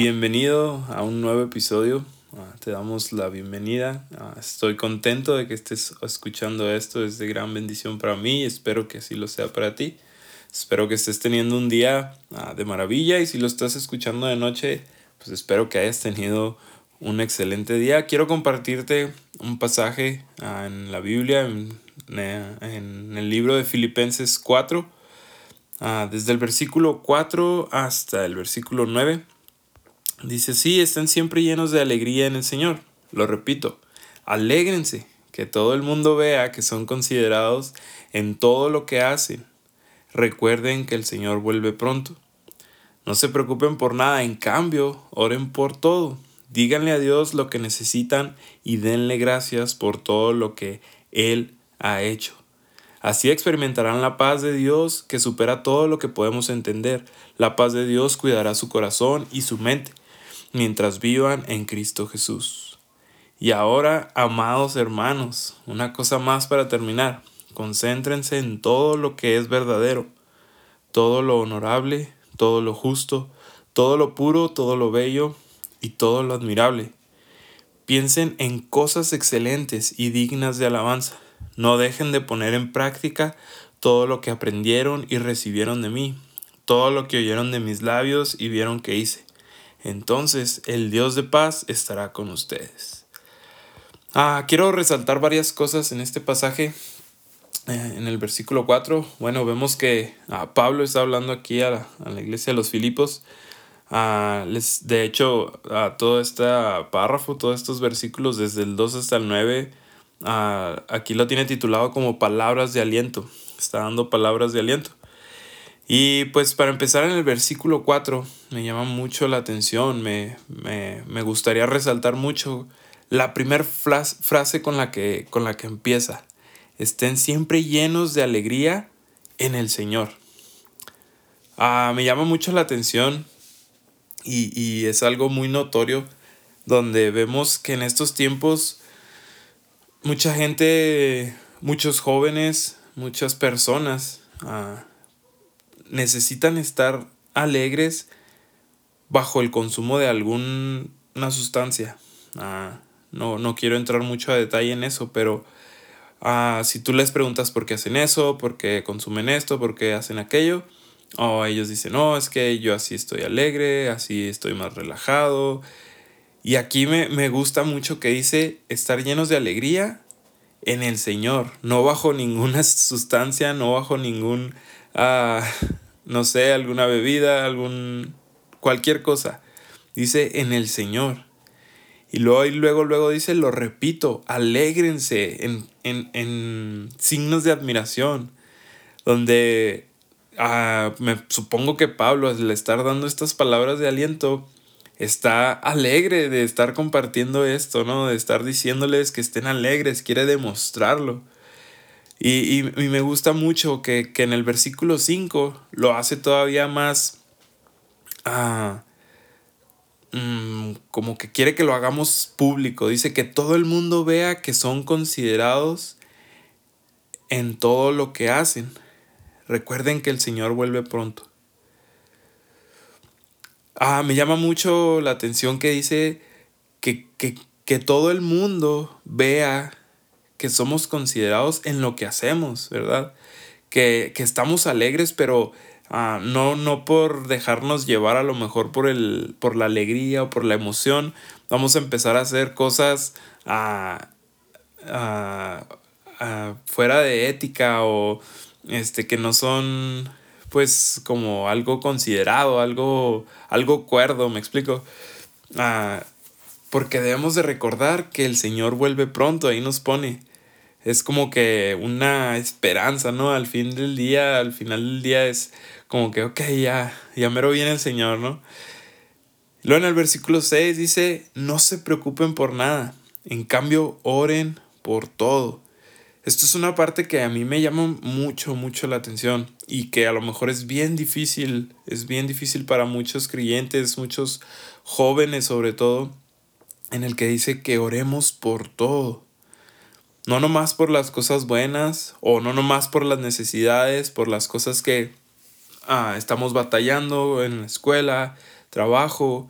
Bienvenido a un nuevo episodio. Ah, te damos la bienvenida. Ah, estoy contento de que estés escuchando esto. Es de gran bendición para mí. Espero que así lo sea para ti. Espero que estés teniendo un día ah, de maravilla y si lo estás escuchando de noche, pues espero que hayas tenido un excelente día. Quiero compartirte un pasaje en la Biblia, en, en el libro de Filipenses 4 Ah, desde el versículo 4 hasta el versículo 9. Dice, sí, estén siempre llenos de alegría en el Señor. Lo repito, alégrense, que todo el mundo vea que son considerados en todo lo que hacen. Recuerden que el Señor vuelve pronto. No se preocupen por nada, en cambio, oren por todo. Díganle a Dios lo que necesitan y denle gracias por todo lo que Él ha hecho. Así experimentarán la paz de Dios que supera todo lo que podemos entender. La paz de Dios cuidará su corazón y su mente mientras vivan en Cristo Jesús. Y ahora, amados hermanos, una cosa más para terminar. Concéntrense en todo lo que es verdadero, todo lo honorable, todo lo justo, todo lo puro, todo lo bello y todo lo admirable. Piensen en cosas excelentes y dignas de alabanza no dejen de poner en práctica todo lo que aprendieron y recibieron de mí, todo lo que oyeron de mis labios y vieron que hice. Entonces el Dios de paz estará con ustedes. Ah, quiero resaltar varias cosas en este pasaje. Eh, en el versículo 4, bueno, vemos que ah, Pablo está hablando aquí a la, iglesia de los Filipos. Ah, les, de hecho, a todo este párrafo, todos estos versículos, desde el 2 hasta el 9, Ah, aquí lo tiene titulado como palabras de aliento. Está dando palabras de aliento. Y pues para empezar en el versículo 4 me llama mucho la atención, me, gustaría resaltar mucho la primera frase con la, que, con la que empieza. Estén siempre llenos de alegría en el Señor. Ah, me llama mucho la atención y, y es algo muy notorio donde vemos que en estos tiempos mucha gente, muchos jóvenes, muchas personas ah, necesitan estar alegres bajo el consumo de alguna sustancia. Ah, no, no quiero entrar mucho a detalle en eso, pero ah, si tú les preguntas por qué hacen eso, por qué consumen esto, por qué hacen aquello, o ellos dicen, no, es que yo así estoy alegre, así estoy más relajado, y aquí me, gusta mucho que dice estar llenos de alegría en el Señor, no bajo ninguna sustancia, no bajo ningún, ah, no sé, alguna bebida, algún, cualquier cosa. Dice en el Señor. Y luego, y luego, luego dice, lo repito, alégrense en, en, signos de admiración, donde ah, me supongo que Pablo, al estar dando estas palabras de aliento, está alegre de estar compartiendo esto, ¿no? De estar diciéndoles que estén alegres, quiere demostrarlo. Y, me gusta mucho que, en el versículo 5 lo hace todavía más... Ah, mm, como que quiere que lo hagamos público. Dice que todo el mundo vea que son considerados en todo lo que hacen. Recuerden que el Señor vuelve pronto. Ah, me llama mucho la atención que dice que, todo el mundo vea que somos considerados en lo que hacemos, ¿verdad? Que, estamos alegres, pero ah, no, no por dejarnos llevar a lo mejor por, el, por la alegría o por la emoción. Vamos a empezar a hacer cosas ah, fuera de ética o este, que no son pues como algo considerado, algo, algo cuerdo, me explico. Porque debemos de recordar que el Señor vuelve pronto, ahí nos pone. Es como que una esperanza, ¿no? Al fin del día, al final del día es como que, ok, ya, ya mero viene el Señor, ¿no? Luego en el versículo 6 dice, no se preocupen por nada, en cambio oren por todo. Esto es una parte que a mí me llama mucho, mucho la atención y que a lo mejor es bien difícil, es bien difícil para muchos creyentes, muchos jóvenes sobre todo, en el que dice que oremos por todo. No nomás por las cosas buenas o no nomás por las necesidades, por las cosas que ah, estamos batallando en la escuela, trabajo,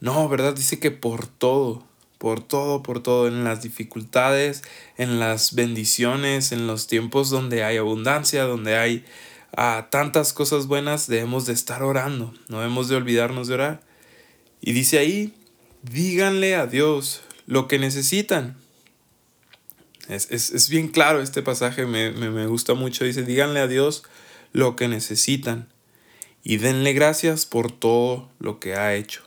No, ¿verdad? Dice que por todo, por todo, por todo, en las dificultades, en las bendiciones, en los tiempos donde hay abundancia, donde hay ah, tantas cosas buenas, debemos de estar orando, no debemos de olvidarnos de orar. Y dice ahí, díganle a Dios lo que necesitan. Es, bien claro este pasaje, me, me gusta mucho. Dice, díganle a Dios lo que necesitan y denle gracias por todo lo que ha hecho.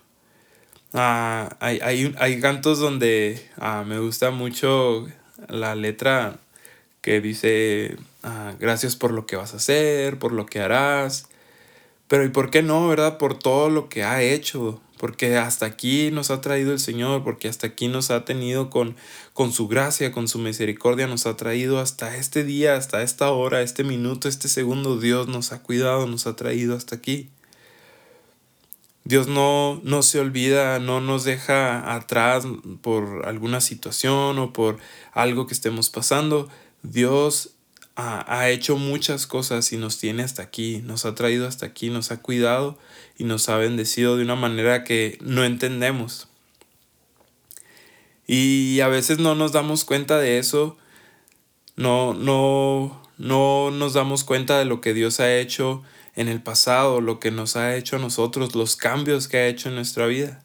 Ah, hay, hay, hay, cantos donde ah, me gusta mucho la letra que dice ah, gracias por lo que vas a hacer, por lo que harás. Pero ¿y por qué no, verdad? Por todo lo que ha hecho. Porque hasta aquí nos ha traído el Señor, porque hasta aquí nos ha tenido con, con su gracia, con su misericordia, nos ha traído hasta este día, hasta esta hora, este minuto, este segundo. Dios nos ha cuidado, nos ha traído hasta aquí. Dios no, no se olvida, no nos deja atrás por alguna situación o por algo que estemos pasando. Dios ha, ha, hecho muchas cosas y nos tiene hasta aquí, nos ha traído hasta aquí, nos ha cuidado y nos ha bendecido de una manera que no entendemos. Y a veces no nos damos cuenta de eso, no, no, no nos damos cuenta de lo que Dios ha hecho en el pasado, lo que nos ha hecho a nosotros, los cambios que ha hecho en nuestra vida.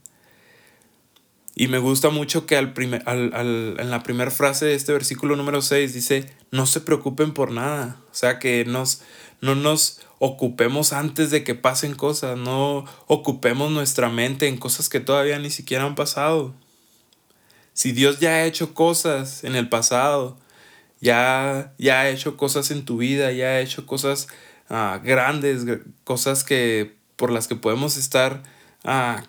Y me gusta mucho que al al, en la primera frase de este versículo número 6 dice, no se preocupen por nada. O sea, que nos, no nos ocupemos antes de que pasen cosas, no ocupemos nuestra mente en cosas que todavía ni siquiera han pasado. Si Dios ya ha hecho cosas en el pasado, ya, ya ha hecho cosas en tu vida, ya ha hecho cosas Ah, grandes, cosas que por las que podemos estar ah,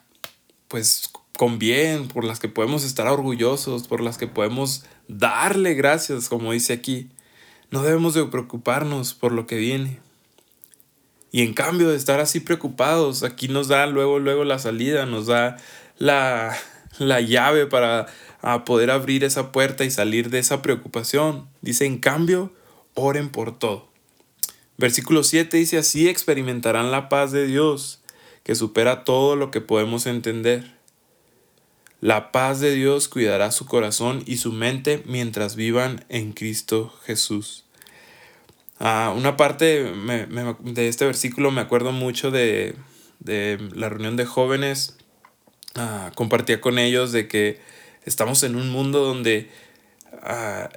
pues con bien, por las que podemos estar orgullosos, por las que podemos darle gracias, como dice aquí. No debemos de preocuparnos por lo que viene. Y en cambio de estar así preocupados, aquí nos da luego, luego la salida, nos da la, la llave para a poder abrir esa puerta y salir de esa preocupación. Dice, en cambio, oren por todo. Versículo 7 dice, así experimentarán la paz de Dios, que supera todo lo que podemos entender. La paz de Dios cuidará su corazón y su mente mientras vivan en Cristo Jesús. Ah, una parte de este versículo me acuerdo mucho de, la reunión de jóvenes. Ah, compartía con ellos de que estamos en un mundo donde ah,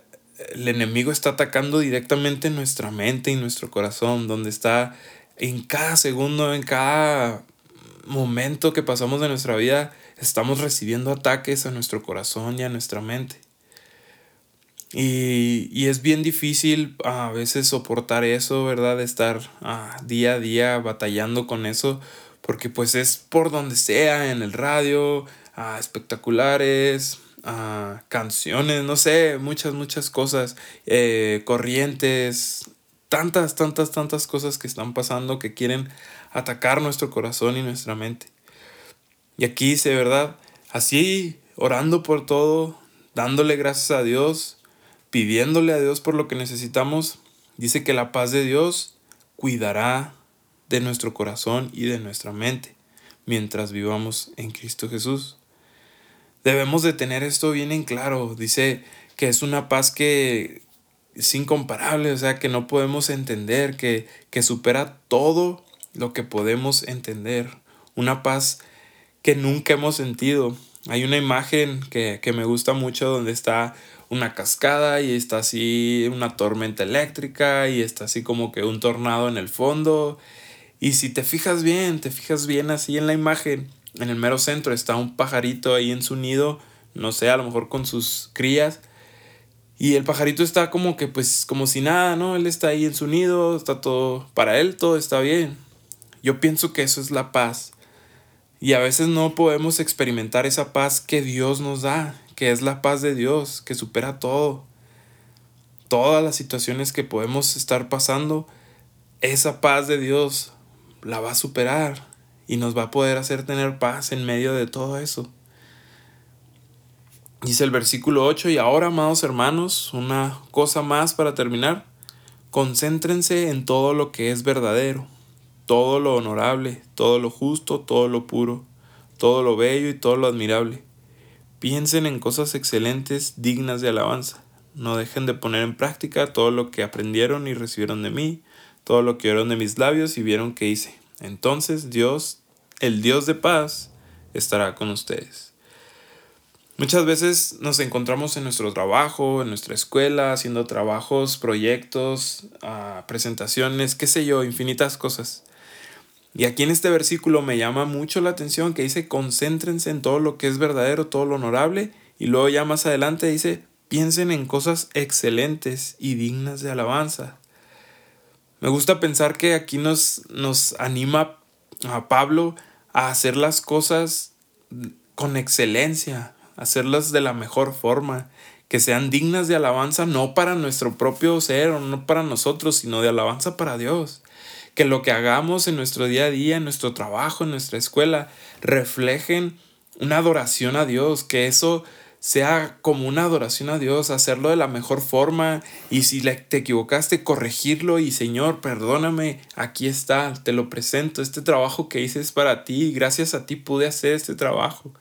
el enemigo está atacando directamente nuestra mente y nuestro corazón, donde está en cada segundo, en cada momento que pasamos de nuestra vida, estamos recibiendo ataques a nuestro corazón y a nuestra mente. Y, es bien difícil a veces soportar eso, ¿verdad? Estar ah, día a día batallando con eso, porque pues es por donde sea, en el radio, a espectaculares, canciones, no sé, muchas, muchas cosas, eh, corrientes, tantas, tantas, tantas cosas que están pasando que quieren atacar nuestro corazón y nuestra mente. Y aquí dice, ¿verdad? Así, orando por todo, dándole gracias a Dios, pidiéndole a Dios por lo que necesitamos, dice que la paz de Dios cuidará de nuestro corazón y de nuestra mente mientras vivamos en Cristo Jesús. Debemos de tener esto bien en claro. Dice que es una paz que es incomparable, o sea, que no podemos entender, que, que supera todo lo que podemos entender. Una paz que nunca hemos sentido. Hay una imagen que, que me gusta mucho donde está una cascada y está así una tormenta eléctrica y está así como que un tornado en el fondo. Y si te fijas bien, te fijas bien así en la imagen, en el mero centro está un pajarito ahí en su nido, no sé, a lo mejor con sus crías. Y el pajarito está como que pues como si nada, ¿no? Él está ahí en su nido, está todo, para él todo está bien. Yo pienso que eso es la paz. Y a veces no podemos experimentar esa paz que Dios nos da, que es la paz de Dios, que supera todo. Todas las situaciones que podemos estar pasando, esa paz de Dios la va a superar y nos va a poder hacer tener paz en medio de todo eso. Dice el versículo 8, y ahora, amados hermanos, una cosa más para terminar, concéntrense en todo lo que es verdadero, todo lo honorable, todo lo justo, todo lo puro, todo lo bello y todo lo admirable. Piensen en cosas excelentes, dignas de alabanza. No dejen de poner en práctica todo lo que aprendieron y recibieron de mí, todo lo que oyeron de mis labios y vieron que hice. Entonces Dios, el Dios de paz, estará con ustedes. Muchas veces nos encontramos en nuestro trabajo, en nuestra escuela, haciendo trabajos, proyectos, ah, presentaciones, qué sé yo, infinitas cosas. Y aquí en este versículo me llama mucho la atención que dice, concéntrense en todo lo que es verdadero, todo lo honorable. Y luego ya más adelante dice, piensen en cosas excelentes y dignas de alabanza. Me gusta pensar que aquí nos, nos anima a Pablo a hacer las cosas con excelencia, hacerlas de la mejor forma, que sean dignas de alabanza no para nuestro propio ser o no para nosotros, sino de alabanza para Dios. Que lo que hagamos en nuestro día a día, en nuestro trabajo, en nuestra escuela, reflejen una adoración a Dios, que eso sea como una adoración a Dios, hacerlo de la mejor forma y si te equivocaste, corregirlo y Señor, perdóname, aquí está, te lo presento, este trabajo que hice es para ti gracias a ti pude hacer este trabajo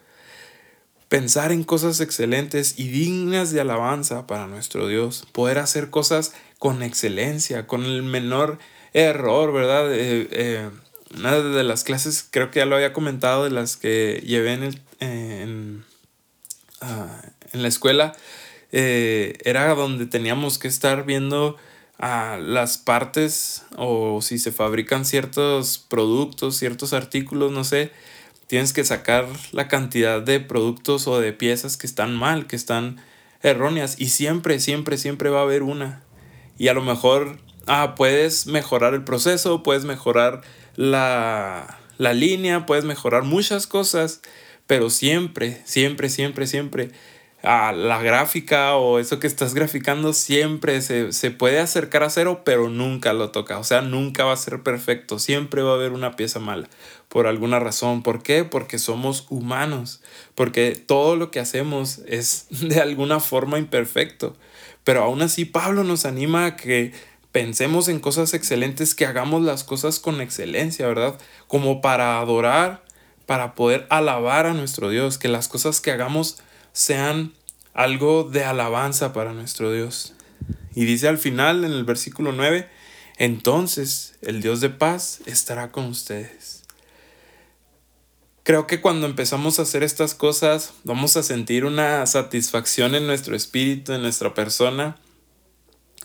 pensar en cosas excelentes y dignas de alabanza para nuestro Dios, poder hacer cosas con excelencia, con el menor error, ¿verdad? Eh, eh, una de las clases, creo que ya lo había comentado, de las que llevé en, el, en, ah, la escuela, eh, era donde teníamos que estar viendo a las partes o si se fabrican ciertos productos, ciertos artículos, no sé, tienes que sacar la cantidad de productos o de piezas que están mal, que están erróneas. Y siempre, siempre, siempre va a haber una. Y a lo mejor, ah, puedes mejorar el proceso, puedes mejorar la, la línea, puedes mejorar muchas cosas, pero siempre, siempre, siempre, siempre a la gráfica o eso que estás graficando siempre se, se, puede acercar a cero, pero nunca lo toca. O sea, nunca va a ser perfecto. Siempre va a haber una pieza mala por alguna razón. ¿Por qué? Porque somos humanos. Porque todo lo que hacemos es de alguna forma imperfecto. Pero aún así Pablo nos anima a que pensemos en cosas excelentes, que hagamos las cosas con excelencia, ¿verdad? Como para adorar, para poder alabar a nuestro Dios, que las cosas que hagamos sean algo de alabanza para nuestro Dios. Y dice al final en el versículo 9, entonces el Dios de paz estará con ustedes. Creo que cuando empezamos a hacer estas cosas vamos a sentir una satisfacción en nuestro espíritu, en nuestra persona,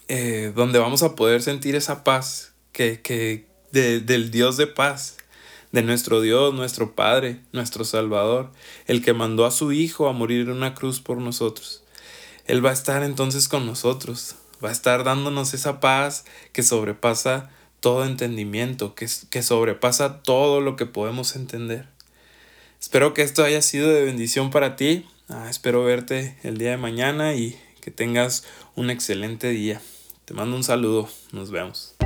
eh, donde vamos a poder sentir esa paz que, que del Dios de paz de nuestro Dios, nuestro Padre, nuestro Salvador, el que mandó a su Hijo a morir en una cruz por nosotros. Él va a estar entonces con nosotros, va a estar dándonos esa paz que sobrepasa todo entendimiento, que, que sobrepasa todo lo que podemos entender. Espero que esto haya sido de bendición para ti. Ah, espero verte el día de mañana y que tengas un excelente día. Te mando un saludo. Nos vemos.